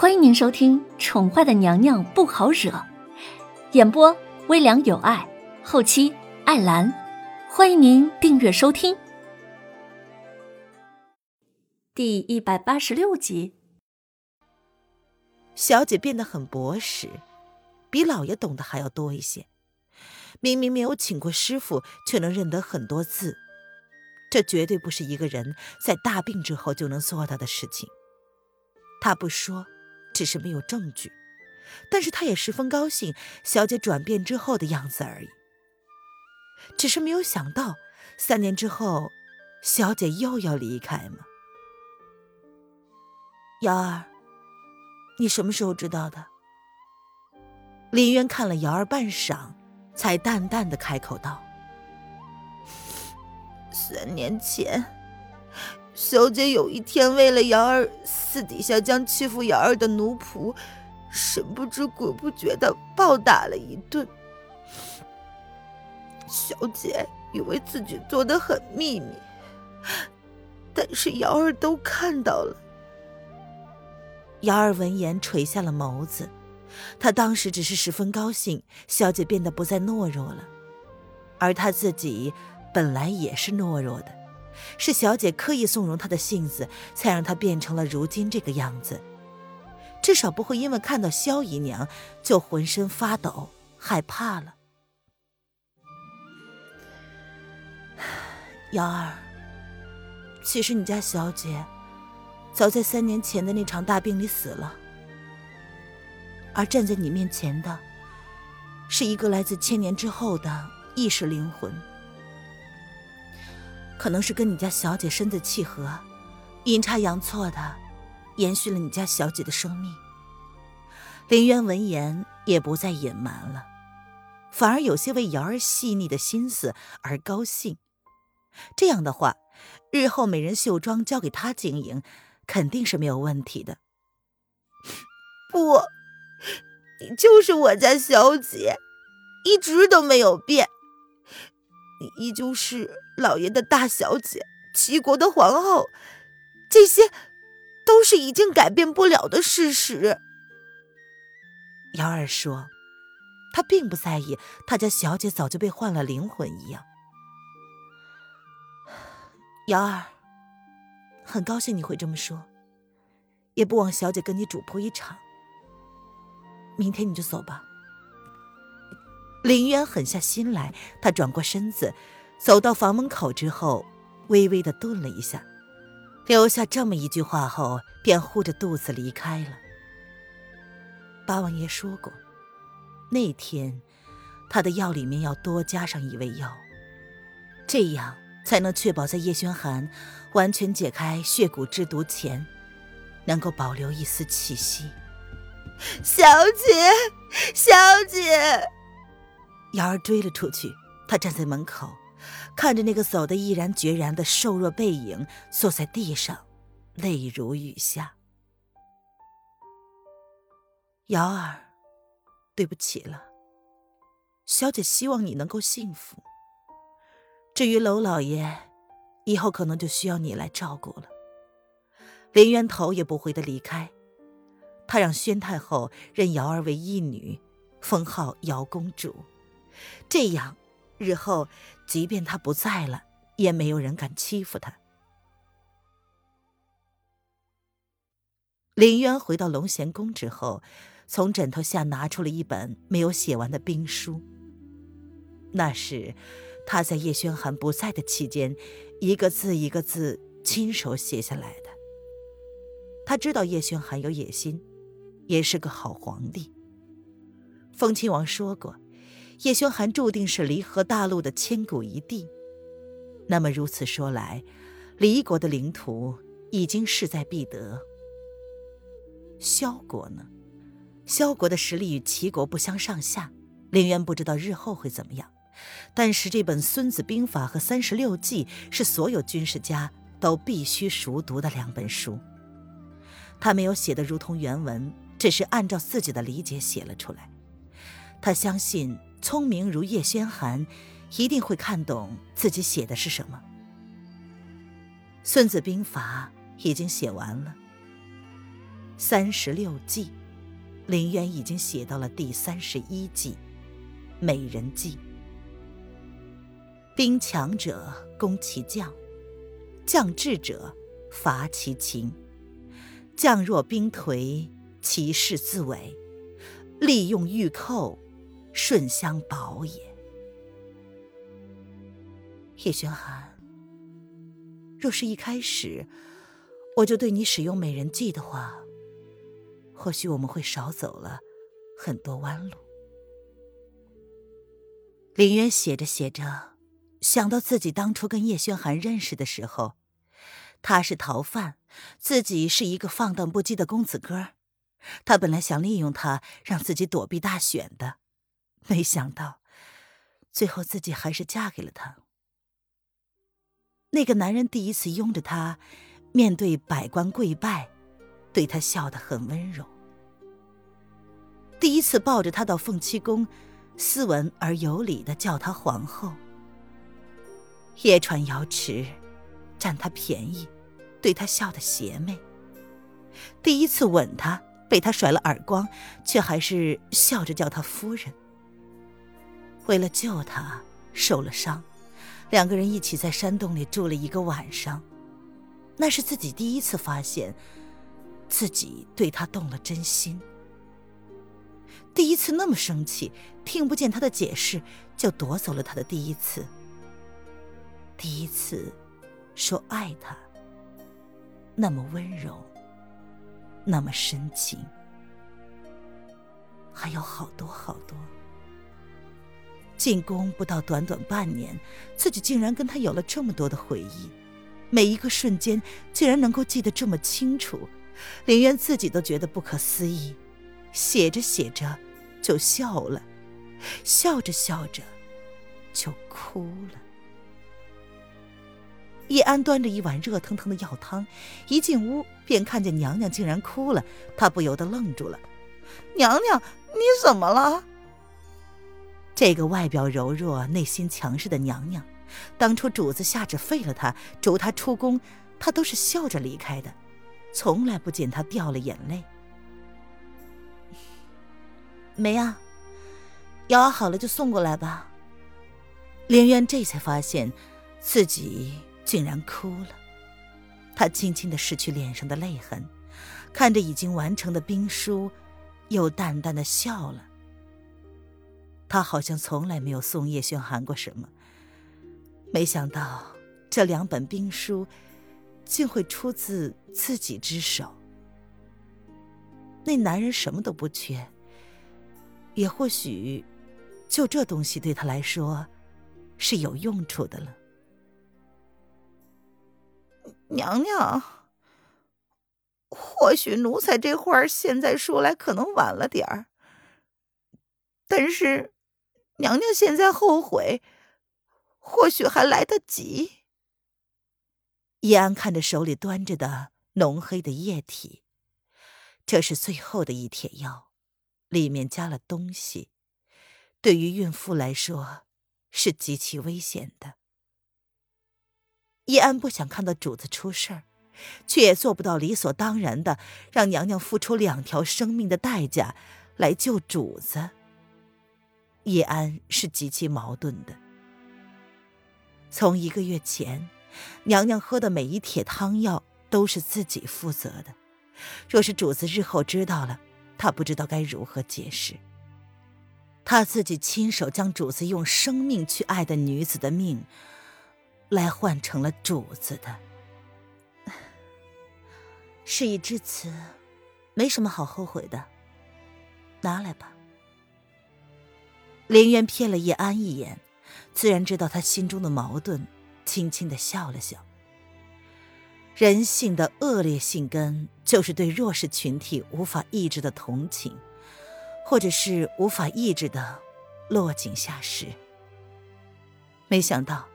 欢迎您收听《宠坏的娘娘不好惹》，演播微凉有爱，后期艾兰。欢迎您订阅收听。第一百八十六集，小姐变得很博识，比老爷懂得还要多一些。明明没有请过师傅，却能认得很多字，这绝对不是一个人在大病之后就能做到的事情。他不说。只是没有证据，但是他也十分高兴小姐转变之后的样子而已。只是没有想到，三年之后，小姐又要离开吗？瑶儿，你什么时候知道的？林渊看了瑶儿半晌，才淡淡的开口道：“ 三年前。”小姐有一天为了瑶儿，私底下将欺负瑶儿的奴仆神不知鬼不觉的暴打了一顿。小姐以为自己做的很秘密，但是瑶儿都看到了。瑶儿闻言垂下了眸子，她当时只是十分高兴，小姐变得不再懦弱了，而她自己本来也是懦弱的。是小姐刻意纵容他的性子，才让他变成了如今这个样子。至少不会因为看到萧姨娘就浑身发抖、害怕了。瑶儿，其实你家小姐早在三年前的那场大病里死了，而站在你面前的，是一个来自千年之后的意识灵魂。可能是跟你家小姐身子契合，阴差阳错的延续了你家小姐的生命。林渊闻言也不再隐瞒了，反而有些为瑶儿细腻的心思而高兴。这样的话，日后美人绣庄交给他经营，肯定是没有问题的。不，你就是我家小姐，一直都没有变。你依旧是老爷的大小姐，齐国的皇后，这些都是已经改变不了的事实。瑶儿说：“她并不在意，她家小姐早就被换了灵魂一样。”瑶儿，很高兴你会这么说，也不枉小姐跟你主仆一场。明天你就走吧。林渊狠下心来，他转过身子，走到房门口之后，微微的顿了一下，留下这么一句话后，便护着肚子离开了。八王爷说过，那天他的药里面要多加上一味药，这样才能确保在叶轩寒完全解开血骨之毒前，能够保留一丝气息。小姐，小姐。瑶儿追了出去，她站在门口，看着那个走得毅然决然的瘦弱背影，坐在地上，泪如雨下。瑶儿，对不起了，小姐希望你能够幸福。至于娄老爷，以后可能就需要你来照顾了。林渊头也不回的离开，他让宣太后认瑶儿为义女，封号瑶公主。这样，日后即便他不在了，也没有人敢欺负他。林渊回到龙贤宫之后，从枕头下拿出了一本没有写完的兵书。那是他在叶轩寒不在的期间，一个字一个字亲手写下来的。他知道叶轩寒有野心，也是个好皇帝。风亲王说过。叶轩寒注定是离合大陆的千古一帝。那么如此说来，离国的领土已经势在必得。萧国呢？萧国的实力与齐国不相上下。林渊不知道日后会怎么样，但是这本《孙子兵法》和《三十六计》是所有军事家都必须熟读的两本书。他没有写的如同原文，只是按照自己的理解写了出来。他相信。聪明如叶轩寒，一定会看懂自己写的是什么。《孙子兵法》已经写完了，三十六计，林渊已经写到了第三十一计——美人计。兵强者攻其将，将智者伐其秦。将若兵颓，其势自萎。利用御寇，顺相保也。叶轩寒，若是一开始我就对你使用美人计的话，或许我们会少走了很多弯路。林渊写着写着。想到自己当初跟叶轩寒认识的时候，他是逃犯，自己是一个放荡不羁的公子哥他本来想利用他让自己躲避大选的，没想到最后自己还是嫁给了他。那个男人第一次拥着她，面对百官跪拜，对他笑得很温柔。第一次抱着她到凤栖宫，斯文而有礼的叫她皇后。夜船瑶池，占他便宜，对他笑得邪魅。第一次吻她，被他甩了耳光，却还是笑着叫他夫人。为了救他，受了伤，两个人一起在山洞里住了一个晚上。那是自己第一次发现，自己对他动了真心。第一次那么生气，听不见他的解释，就夺走了他的第一次。第一次说爱他，那么温柔，那么深情，还有好多好多。进宫不到短短半年，自己竟然跟他有了这么多的回忆，每一个瞬间竟然能够记得这么清楚，林渊自己都觉得不可思议。写着写着就笑了，笑着笑着就哭了。叶安端着一碗热腾腾的药汤，一进屋便看见娘娘竟然哭了，他不由得愣住了：“娘娘，你怎么了？”这个外表柔弱、内心强势的娘娘，当初主子下旨废了她，逐她出宫，她都是笑着离开的，从来不见她掉了眼泪。没啊，药好了就送过来吧。林渊这才发现自己。竟然哭了，他轻轻的拭去脸上的泪痕，看着已经完成的兵书，又淡淡的笑了。他好像从来没有送叶轩寒过什么，没想到这两本兵书竟会出自自己之手。那男人什么都不缺，也或许就这东西对他来说是有用处的了。娘娘，或许奴才这话现在说来可能晚了点儿，但是娘娘现在后悔，或许还来得及。叶安看着手里端着的浓黑的液体，这是最后的一帖药，里面加了东西，对于孕妇来说是极其危险的。叶安不想看到主子出事儿，却也做不到理所当然的让娘娘付出两条生命的代价来救主子。叶安是极其矛盾的。从一个月前，娘娘喝的每一帖汤药都是自己负责的。若是主子日后知道了，他不知道该如何解释。他自己亲手将主子用生命去爱的女子的命。来换成了主子的。事已至此，没什么好后悔的。拿来吧。林渊瞥了叶安一眼，自然知道他心中的矛盾，轻轻的笑了笑。人性的恶劣性根，就是对弱势群体无法抑制的同情，或者是无法抑制的落井下石。没想到。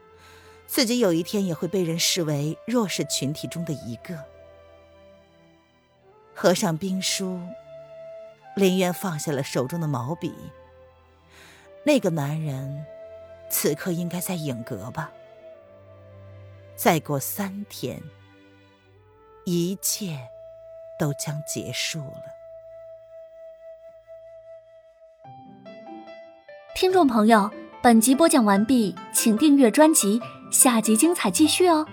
自己有一天也会被人视为弱势群体中的一个。合上兵书，林渊放下了手中的毛笔。那个男人，此刻应该在影阁吧？再过三天，一切都将结束了。听众朋友，本集播讲完毕，请订阅专辑，下集精彩继续哦。